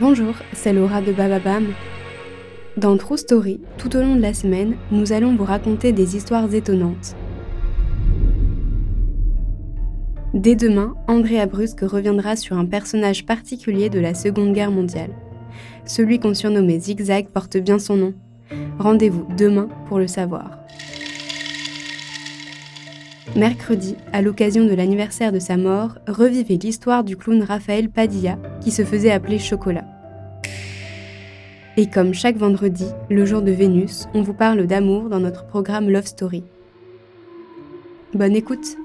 Bonjour, c'est Laura de Bababam. Dans True Story, tout au long de la semaine, nous allons vous raconter des histoires étonnantes. Dès demain, Andrea Brusque reviendra sur un personnage particulier de la Seconde Guerre mondiale. Celui qu'on surnommait Zigzag porte bien son nom. Rendez-vous demain pour le savoir. Mercredi, à l'occasion de l'anniversaire de sa mort, revivez l'histoire du clown Raphaël Padilla, qui se faisait appeler Chocolat. Et comme chaque vendredi, le jour de Vénus, on vous parle d'amour dans notre programme Love Story. Bonne écoute